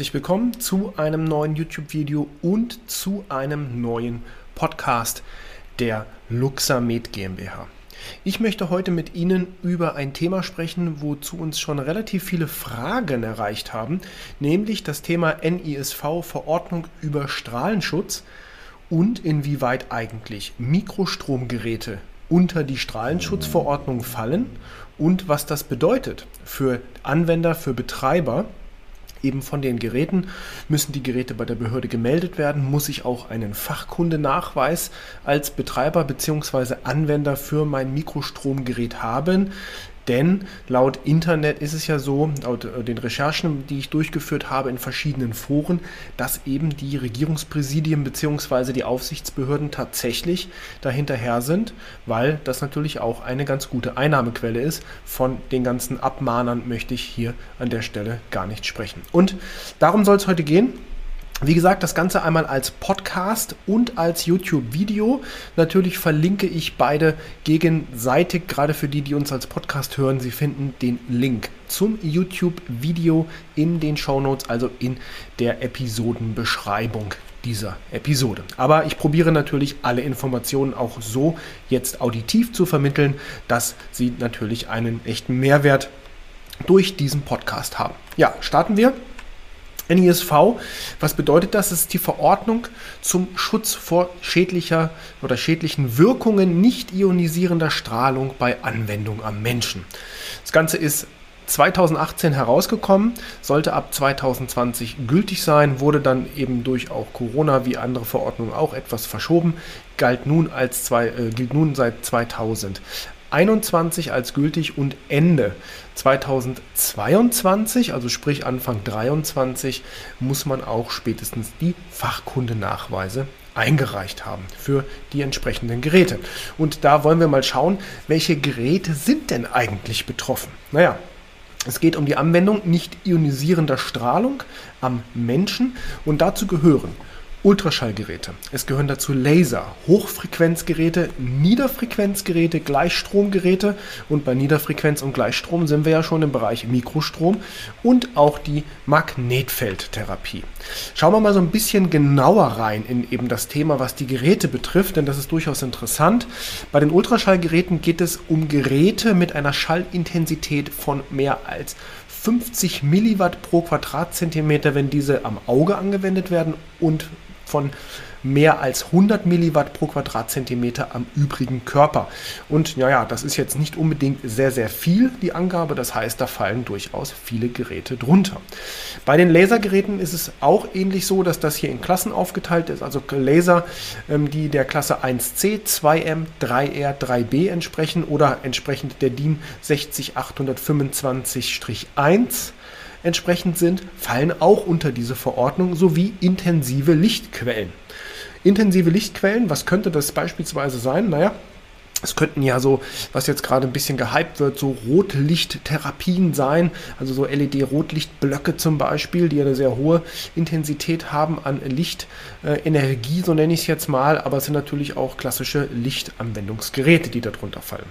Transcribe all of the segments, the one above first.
herzlich willkommen zu einem neuen YouTube-Video und zu einem neuen Podcast der Luxamed GmbH. Ich möchte heute mit Ihnen über ein Thema sprechen, wozu uns schon relativ viele Fragen erreicht haben, nämlich das Thema NISV Verordnung über Strahlenschutz und inwieweit eigentlich Mikrostromgeräte unter die Strahlenschutzverordnung fallen und was das bedeutet für Anwender, für Betreiber eben von den Geräten. Müssen die Geräte bei der Behörde gemeldet werden? Muss ich auch einen Fachkundenachweis als Betreiber bzw. Anwender für mein Mikrostromgerät haben? Denn laut Internet ist es ja so, laut äh, den Recherchen, die ich durchgeführt habe in verschiedenen Foren, dass eben die Regierungspräsidien bzw. die Aufsichtsbehörden tatsächlich dahinterher sind, weil das natürlich auch eine ganz gute Einnahmequelle ist. Von den ganzen Abmahnern möchte ich hier an der Stelle gar nicht sprechen. Und darum soll es heute gehen. Wie gesagt, das Ganze einmal als Podcast und als YouTube-Video. Natürlich verlinke ich beide gegenseitig, gerade für die, die uns als Podcast hören. Sie finden den Link zum YouTube-Video in den Show Notes, also in der Episodenbeschreibung dieser Episode. Aber ich probiere natürlich alle Informationen auch so jetzt auditiv zu vermitteln, dass Sie natürlich einen echten Mehrwert durch diesen Podcast haben. Ja, starten wir. NISV, was bedeutet das? Es ist die Verordnung zum Schutz vor schädlicher oder schädlichen Wirkungen nicht ionisierender Strahlung bei Anwendung am Menschen. Das Ganze ist 2018 herausgekommen, sollte ab 2020 gültig sein, wurde dann eben durch auch Corona wie andere Verordnungen auch etwas verschoben, galt nun als zwei, äh, gilt nun seit 2000. 2021 als gültig und Ende 2022, also sprich Anfang 2023, muss man auch spätestens die Fachkundenachweise eingereicht haben für die entsprechenden Geräte. Und da wollen wir mal schauen, welche Geräte sind denn eigentlich betroffen? Naja, es geht um die Anwendung nicht ionisierender Strahlung am Menschen und dazu gehören Ultraschallgeräte. Es gehören dazu Laser, Hochfrequenzgeräte, Niederfrequenzgeräte, Gleichstromgeräte und bei Niederfrequenz und Gleichstrom sind wir ja schon im Bereich Mikrostrom und auch die Magnetfeldtherapie. Schauen wir mal so ein bisschen genauer rein in eben das Thema, was die Geräte betrifft, denn das ist durchaus interessant. Bei den Ultraschallgeräten geht es um Geräte mit einer Schallintensität von mehr als 50 Milliwatt pro Quadratzentimeter, wenn diese am Auge angewendet werden und von mehr als 100 Milliwatt pro Quadratzentimeter am übrigen Körper. Und naja, das ist jetzt nicht unbedingt sehr, sehr viel, die Angabe. Das heißt, da fallen durchaus viele Geräte drunter. Bei den Lasergeräten ist es auch ähnlich so, dass das hier in Klassen aufgeteilt ist. Also Laser, ähm, die der Klasse 1C, 2M, 3R, 3B entsprechen oder entsprechend der DIN 60825-1 entsprechend sind, fallen auch unter diese Verordnung sowie intensive Lichtquellen. Intensive Lichtquellen, was könnte das beispielsweise sein? Naja, es könnten ja so, was jetzt gerade ein bisschen gehypt wird, so Rotlichttherapien sein, also so LED-Rotlichtblöcke zum Beispiel, die eine sehr hohe Intensität haben an Lichtenergie, so nenne ich es jetzt mal, aber es sind natürlich auch klassische Lichtanwendungsgeräte, die darunter fallen.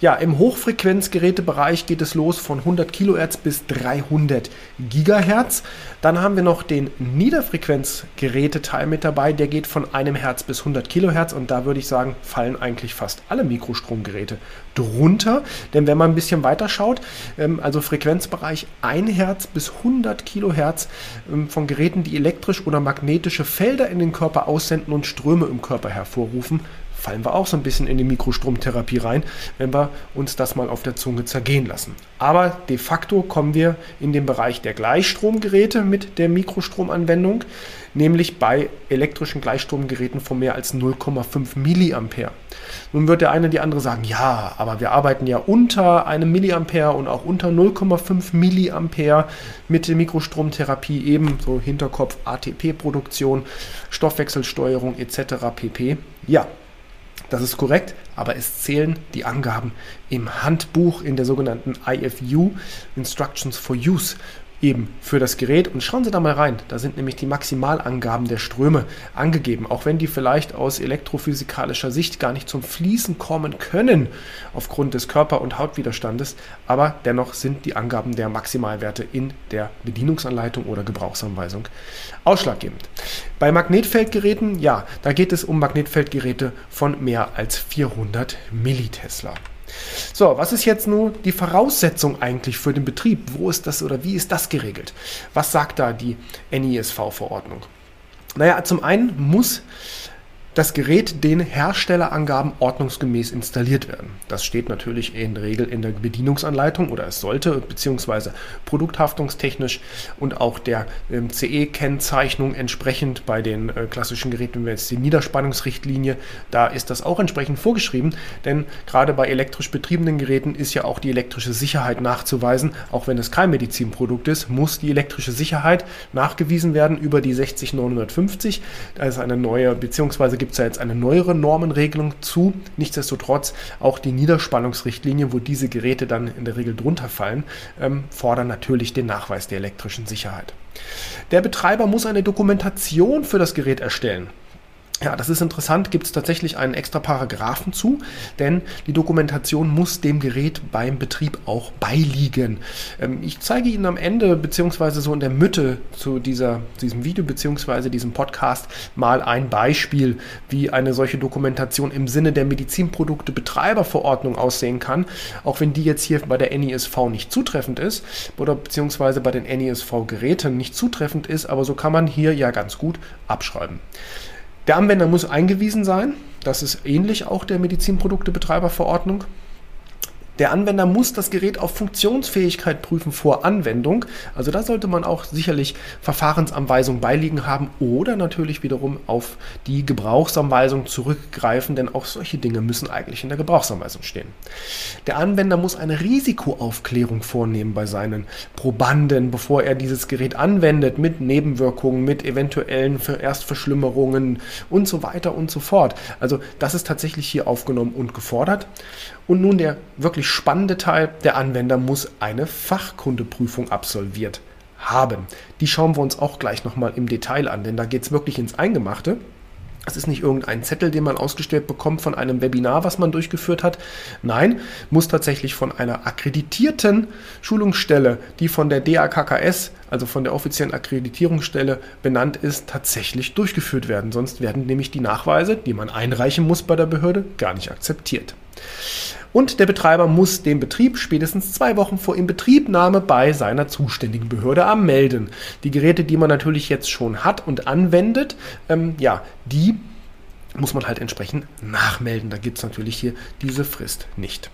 Ja, im Hochfrequenzgerätebereich geht es los von 100 Kilohertz bis 300 Gigahertz. Dann haben wir noch den Niederfrequenzgeräteteil mit dabei, der geht von einem Hertz bis 100 Kilohertz und da würde ich sagen, fallen eigentlich fast alle Mikrostromgeräte drunter. Denn wenn man ein bisschen weiter schaut, ähm, also Frequenzbereich 1 Hertz bis 100 Kilohertz ähm, von Geräten, die elektrisch oder magnetische Felder in den Körper aussenden und Ströme im Körper hervorrufen, fallen wir auch so ein bisschen in die Mikrostromtherapie rein, wenn wir uns das mal auf der Zunge zergehen lassen. Aber de facto kommen wir in den Bereich der Gleichstromgeräte mit der Mikrostromanwendung, nämlich bei elektrischen Gleichstromgeräten von mehr als 0,5 Milliampere. Nun wird der eine die andere sagen, ja, aber wir arbeiten ja unter einem Milliampere und auch unter 0,5 Milliampere mit der Mikrostromtherapie, eben so Hinterkopf ATP-Produktion, Stoffwechselsteuerung etc. pp. Ja, das ist korrekt, aber es zählen die Angaben im Handbuch in der sogenannten IFU, Instructions for Use, eben für das Gerät. Und schauen Sie da mal rein. Da sind nämlich die Maximalangaben der Ströme angegeben. Auch wenn die vielleicht aus elektrophysikalischer Sicht gar nicht zum Fließen kommen können, aufgrund des Körper- und Hautwiderstandes. Aber dennoch sind die Angaben der Maximalwerte in der Bedienungsanleitung oder Gebrauchsanweisung ausschlaggebend. Bei Magnetfeldgeräten, ja, da geht es um Magnetfeldgeräte von mehr als 400 Millitesla. So, was ist jetzt nun die Voraussetzung eigentlich für den Betrieb? Wo ist das oder wie ist das geregelt? Was sagt da die NISV-Verordnung? Naja, zum einen muss das Gerät den Herstellerangaben ordnungsgemäß installiert werden. Das steht natürlich in Regel in der Bedienungsanleitung oder es sollte, beziehungsweise produkthaftungstechnisch und auch der ähm, CE-Kennzeichnung entsprechend bei den äh, klassischen Geräten, wenn wir jetzt die Niederspannungsrichtlinie, da ist das auch entsprechend vorgeschrieben, denn gerade bei elektrisch betriebenen Geräten ist ja auch die elektrische Sicherheit nachzuweisen, auch wenn es kein Medizinprodukt ist, muss die elektrische Sicherheit nachgewiesen werden über die 60950. Da ist eine neue, beziehungsweise gibt es ja jetzt eine neuere Normenregelung zu. Nichtsdestotrotz auch die Niederspannungsrichtlinie, wo diese Geräte dann in der Regel drunter fallen, ähm, fordern natürlich den Nachweis der elektrischen Sicherheit. Der Betreiber muss eine Dokumentation für das Gerät erstellen. Ja, das ist interessant, gibt es tatsächlich einen extra Paragraphen zu, denn die Dokumentation muss dem Gerät beim Betrieb auch beiliegen. Ähm, ich zeige Ihnen am Ende, beziehungsweise so in der Mitte zu dieser, diesem Video, beziehungsweise diesem Podcast mal ein Beispiel, wie eine solche Dokumentation im Sinne der Medizinprodukte Betreiberverordnung aussehen kann, auch wenn die jetzt hier bei der NISV nicht zutreffend ist oder beziehungsweise bei den NISV-Geräten nicht zutreffend ist, aber so kann man hier ja ganz gut abschreiben. Der Anwender muss eingewiesen sein. Das ist ähnlich auch der Medizinproduktebetreiberverordnung. Der Anwender muss das Gerät auf Funktionsfähigkeit prüfen vor Anwendung. Also da sollte man auch sicherlich Verfahrensanweisungen beiliegen haben oder natürlich wiederum auf die Gebrauchsanweisung zurückgreifen, denn auch solche Dinge müssen eigentlich in der Gebrauchsanweisung stehen. Der Anwender muss eine Risikoaufklärung vornehmen bei seinen Probanden, bevor er dieses Gerät anwendet, mit Nebenwirkungen, mit eventuellen Erstverschlimmerungen und so weiter und so fort. Also das ist tatsächlich hier aufgenommen und gefordert. Und nun der spannende Teil, der Anwender muss eine Fachkundeprüfung absolviert haben. Die schauen wir uns auch gleich nochmal im Detail an, denn da geht es wirklich ins Eingemachte. Es ist nicht irgendein Zettel, den man ausgestellt bekommt von einem Webinar, was man durchgeführt hat. Nein, muss tatsächlich von einer akkreditierten Schulungsstelle, die von der DAKKS, also von der offiziellen Akkreditierungsstelle benannt ist, tatsächlich durchgeführt werden. Sonst werden nämlich die Nachweise, die man einreichen muss bei der Behörde, gar nicht akzeptiert. Und der Betreiber muss den Betrieb spätestens zwei Wochen vor Inbetriebnahme bei seiner zuständigen Behörde anmelden. Die Geräte, die man natürlich jetzt schon hat und anwendet, ähm, ja, die muss man halt entsprechend nachmelden. Da gibt es natürlich hier diese Frist nicht.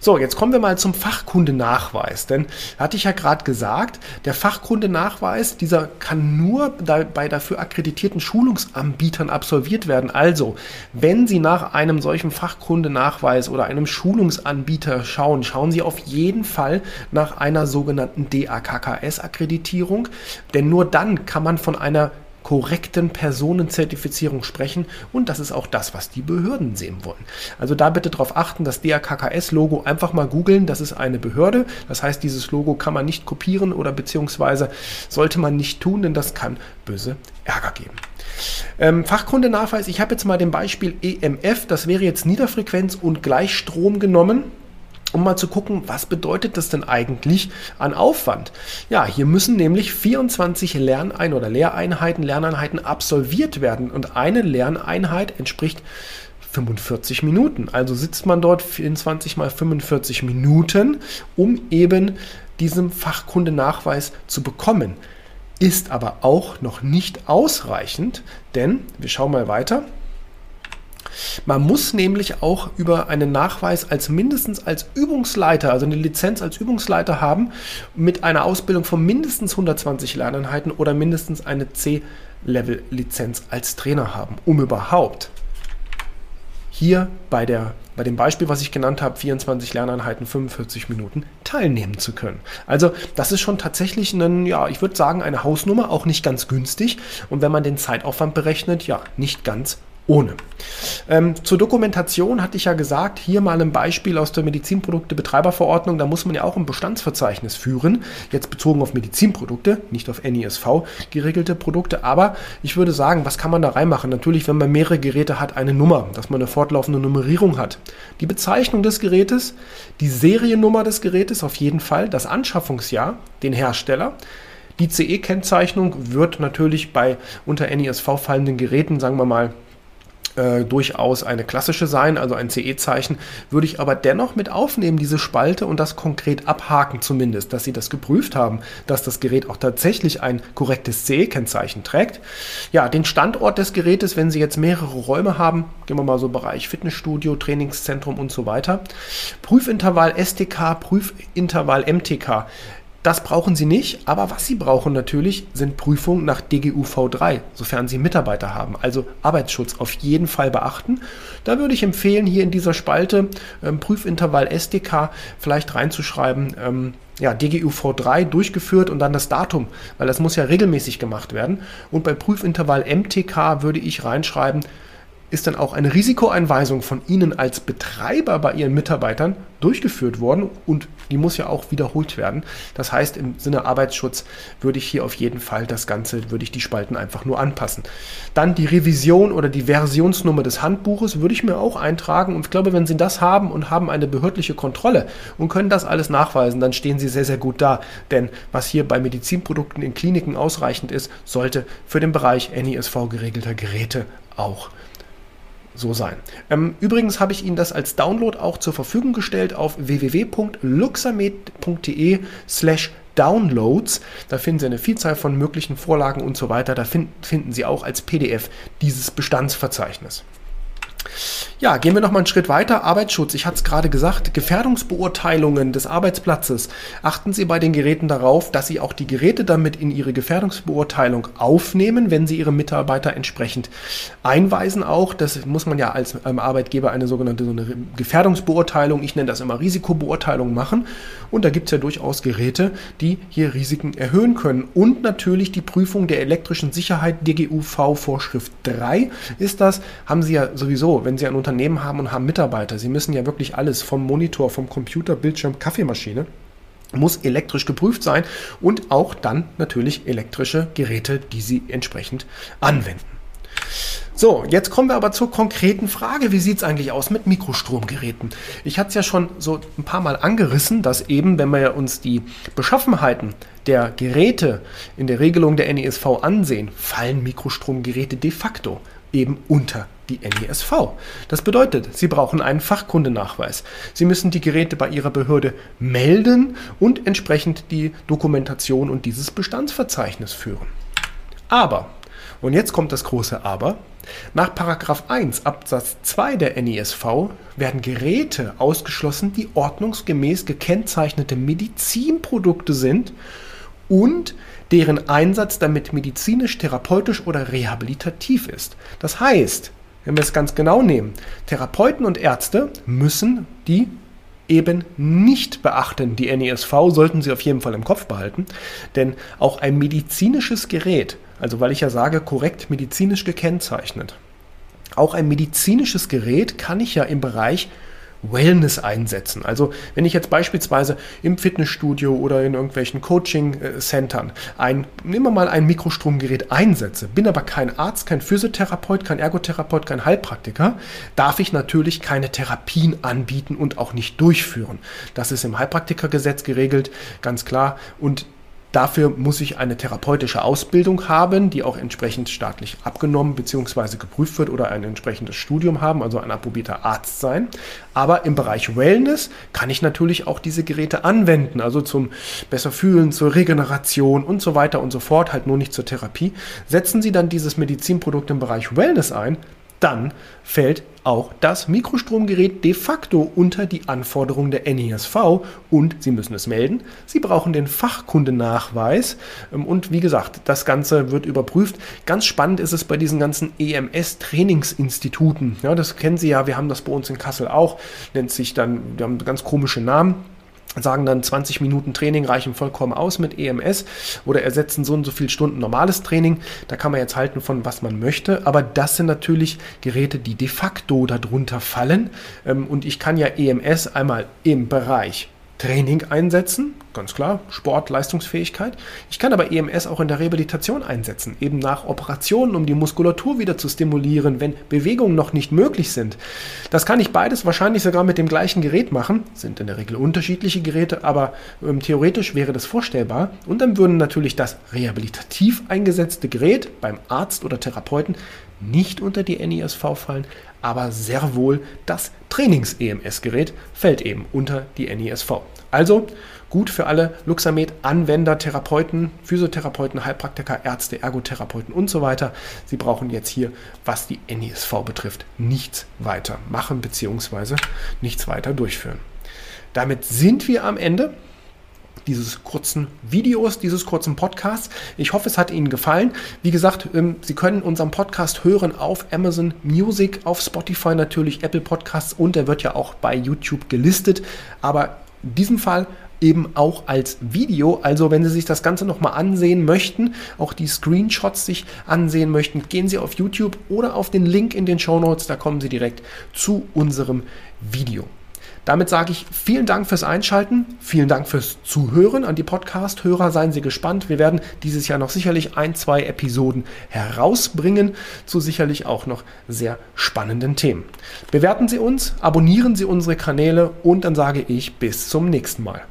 So, jetzt kommen wir mal zum Fachkundenachweis. Denn hatte ich ja gerade gesagt, der Fachkundenachweis, dieser kann nur bei dafür akkreditierten Schulungsanbietern absolviert werden. Also, wenn Sie nach einem solchen Fachkundenachweis oder einem Schulungsanbieter schauen, schauen Sie auf jeden Fall nach einer sogenannten DAKKS-Akkreditierung. Denn nur dann kann man von einer korrekten Personenzertifizierung sprechen. Und das ist auch das, was die Behörden sehen wollen. Also da bitte darauf achten, das DAKKS-Logo einfach mal googeln, das ist eine Behörde, das heißt, dieses Logo kann man nicht kopieren oder beziehungsweise sollte man nicht tun, denn das kann böse Ärger geben. Ähm, Fachkundenachweis, ich habe jetzt mal dem Beispiel EMF, das wäre jetzt Niederfrequenz und Gleichstrom genommen um mal zu gucken, was bedeutet das denn eigentlich an Aufwand? Ja, hier müssen nämlich 24 Lerneinheiten oder Lehreinheiten, Lerneinheiten absolviert werden und eine Lerneinheit entspricht 45 Minuten. Also sitzt man dort 24 mal 45 Minuten, um eben diesen Fachkundenachweis zu bekommen. Ist aber auch noch nicht ausreichend, denn wir schauen mal weiter. Man muss nämlich auch über einen Nachweis als mindestens als Übungsleiter, also eine Lizenz als Übungsleiter haben, mit einer Ausbildung von mindestens 120 Lerneinheiten oder mindestens eine C-Level-Lizenz als Trainer haben, um überhaupt hier bei, der, bei dem Beispiel, was ich genannt habe, 24 Lerneinheiten, 45 Minuten teilnehmen zu können. Also das ist schon tatsächlich ein, ja, ich würde sagen, eine Hausnummer, auch nicht ganz günstig. Und wenn man den Zeitaufwand berechnet, ja, nicht ganz ohne. Ähm, zur Dokumentation hatte ich ja gesagt, hier mal ein Beispiel aus der Medizinprodukte-Betreiberverordnung. Da muss man ja auch ein Bestandsverzeichnis führen, jetzt bezogen auf Medizinprodukte, nicht auf NISV geregelte Produkte. Aber ich würde sagen, was kann man da reinmachen? Natürlich, wenn man mehrere Geräte hat, eine Nummer, dass man eine fortlaufende Nummerierung hat. Die Bezeichnung des Gerätes, die Seriennummer des Gerätes auf jeden Fall, das Anschaffungsjahr, den Hersteller. Die CE-Kennzeichnung wird natürlich bei unter NISV fallenden Geräten, sagen wir mal, äh, durchaus eine klassische sein, also ein CE-Zeichen, würde ich aber dennoch mit aufnehmen, diese Spalte und das konkret abhaken zumindest, dass Sie das geprüft haben, dass das Gerät auch tatsächlich ein korrektes CE-Kennzeichen trägt. Ja, den Standort des Gerätes, wenn Sie jetzt mehrere Räume haben, gehen wir mal so Bereich Fitnessstudio, Trainingszentrum und so weiter. Prüfintervall STK, Prüfintervall MTK. Das brauchen Sie nicht, aber was Sie brauchen natürlich, sind Prüfungen nach DGUV 3, sofern Sie Mitarbeiter haben. Also Arbeitsschutz auf jeden Fall beachten. Da würde ich empfehlen, hier in dieser Spalte ähm, Prüfintervall SDK vielleicht reinzuschreiben, ähm, ja, DGUV 3 durchgeführt und dann das Datum, weil das muss ja regelmäßig gemacht werden. Und bei Prüfintervall MTK würde ich reinschreiben, ist dann auch eine Risikoeinweisung von Ihnen als Betreiber bei Ihren Mitarbeitern durchgeführt worden und die muss ja auch wiederholt werden. Das heißt, im Sinne Arbeitsschutz würde ich hier auf jeden Fall das Ganze, würde ich die Spalten einfach nur anpassen. Dann die Revision oder die Versionsnummer des Handbuches würde ich mir auch eintragen und ich glaube, wenn Sie das haben und haben eine behördliche Kontrolle und können das alles nachweisen, dann stehen Sie sehr, sehr gut da. Denn was hier bei Medizinprodukten in Kliniken ausreichend ist, sollte für den Bereich NISV geregelter Geräte auch so sein. Ähm, übrigens habe ich Ihnen das als Download auch zur Verfügung gestellt auf www.luxamed.de slash Downloads. Da finden Sie eine Vielzahl von möglichen Vorlagen und so weiter. Da find, finden Sie auch als PDF dieses Bestandsverzeichnis. Ja, gehen wir noch mal einen Schritt weiter. Arbeitsschutz, ich hatte es gerade gesagt, Gefährdungsbeurteilungen des Arbeitsplatzes. Achten Sie bei den Geräten darauf, dass Sie auch die Geräte damit in Ihre Gefährdungsbeurteilung aufnehmen, wenn Sie Ihre Mitarbeiter entsprechend einweisen auch. Das muss man ja als ähm, Arbeitgeber eine sogenannte so eine Gefährdungsbeurteilung, ich nenne das immer Risikobeurteilung machen. Und da gibt es ja durchaus Geräte, die hier Risiken erhöhen können. Und natürlich die Prüfung der elektrischen Sicherheit DGUV Vorschrift 3 ist das, haben Sie ja sowieso, wenn Sie ein Unternehmen Unternehmen haben und haben Mitarbeiter. Sie müssen ja wirklich alles vom Monitor, vom Computer, Bildschirm, Kaffeemaschine muss elektrisch geprüft sein und auch dann natürlich elektrische Geräte, die Sie entsprechend anwenden. So, jetzt kommen wir aber zur konkreten Frage. Wie sieht es eigentlich aus mit Mikrostromgeräten? Ich hatte es ja schon so ein paar Mal angerissen, dass eben, wenn wir uns die Beschaffenheiten der Geräte in der Regelung der NESV ansehen, fallen Mikrostromgeräte de facto eben unter die NESV. Das bedeutet, Sie brauchen einen Fachkundenachweis. Sie müssen die Geräte bei Ihrer Behörde melden und entsprechend die Dokumentation und dieses Bestandsverzeichnis führen. Aber, und jetzt kommt das große Aber, nach 1 Absatz 2 der NESV werden Geräte ausgeschlossen, die ordnungsgemäß gekennzeichnete Medizinprodukte sind und deren Einsatz damit medizinisch, therapeutisch oder rehabilitativ ist. Das heißt, wenn wir es ganz genau nehmen, Therapeuten und Ärzte müssen die eben nicht beachten. Die NESV sollten Sie auf jeden Fall im Kopf behalten, denn auch ein medizinisches Gerät, also weil ich ja sage, korrekt medizinisch gekennzeichnet, auch ein medizinisches Gerät kann ich ja im Bereich Wellness einsetzen. Also wenn ich jetzt beispielsweise im Fitnessstudio oder in irgendwelchen Coaching-Centern ein, nehmen wir mal ein Mikrostromgerät einsetze, bin aber kein Arzt, kein Physiotherapeut, kein Ergotherapeut, kein Heilpraktiker, darf ich natürlich keine Therapien anbieten und auch nicht durchführen. Das ist im Heilpraktikergesetz geregelt, ganz klar. Und Dafür muss ich eine therapeutische Ausbildung haben, die auch entsprechend staatlich abgenommen bzw. geprüft wird oder ein entsprechendes Studium haben, also ein approbierter Arzt sein. Aber im Bereich Wellness kann ich natürlich auch diese Geräte anwenden, also zum besser fühlen, zur Regeneration und so weiter und so fort, halt nur nicht zur Therapie. Setzen Sie dann dieses Medizinprodukt im Bereich Wellness ein, dann fällt auch das Mikrostromgerät de facto unter die Anforderungen der NESV und Sie müssen es melden. Sie brauchen den Fachkundenachweis ähm, und wie gesagt, das Ganze wird überprüft. Ganz spannend ist es bei diesen ganzen EMS-Trainingsinstituten. Ja, das kennen Sie ja, wir haben das bei uns in Kassel auch, nennt sich dann, wir haben ganz komische Namen. Sagen dann 20 Minuten Training reichen vollkommen aus mit EMS oder ersetzen so und so viele Stunden normales Training. Da kann man jetzt halten von was man möchte, aber das sind natürlich Geräte, die de facto darunter fallen. Ähm, und ich kann ja EMS einmal im Bereich Training einsetzen, ganz klar, Sport, Leistungsfähigkeit. Ich kann aber EMS auch in der Rehabilitation einsetzen, eben nach Operationen, um die Muskulatur wieder zu stimulieren, wenn Bewegungen noch nicht möglich sind. Das kann ich beides wahrscheinlich sogar mit dem gleichen Gerät machen, sind in der Regel unterschiedliche Geräte, aber ähm, theoretisch wäre das vorstellbar. Und dann würden natürlich das rehabilitativ eingesetzte Gerät beim Arzt oder Therapeuten nicht unter die NISV fallen, aber sehr wohl das Trainings-EMS-Gerät fällt eben unter die NISV. Also gut für alle Luxamed-Anwender, Therapeuten, Physiotherapeuten, Heilpraktiker, Ärzte, Ergotherapeuten und so weiter. Sie brauchen jetzt hier, was die NISV betrifft, nichts weiter machen bzw. nichts weiter durchführen. Damit sind wir am Ende dieses kurzen Videos, dieses kurzen Podcasts. Ich hoffe, es hat Ihnen gefallen. Wie gesagt, ähm, Sie können unseren Podcast hören auf Amazon Music, auf Spotify natürlich, Apple Podcasts und er wird ja auch bei YouTube gelistet. Aber in diesem Fall eben auch als Video. Also wenn Sie sich das Ganze nochmal ansehen möchten, auch die Screenshots sich ansehen möchten, gehen Sie auf YouTube oder auf den Link in den Show Notes. Da kommen Sie direkt zu unserem Video. Damit sage ich vielen Dank fürs Einschalten, vielen Dank fürs Zuhören an die Podcast-Hörer. Seien Sie gespannt. Wir werden dieses Jahr noch sicherlich ein, zwei Episoden herausbringen zu sicherlich auch noch sehr spannenden Themen. Bewerten Sie uns, abonnieren Sie unsere Kanäle und dann sage ich bis zum nächsten Mal.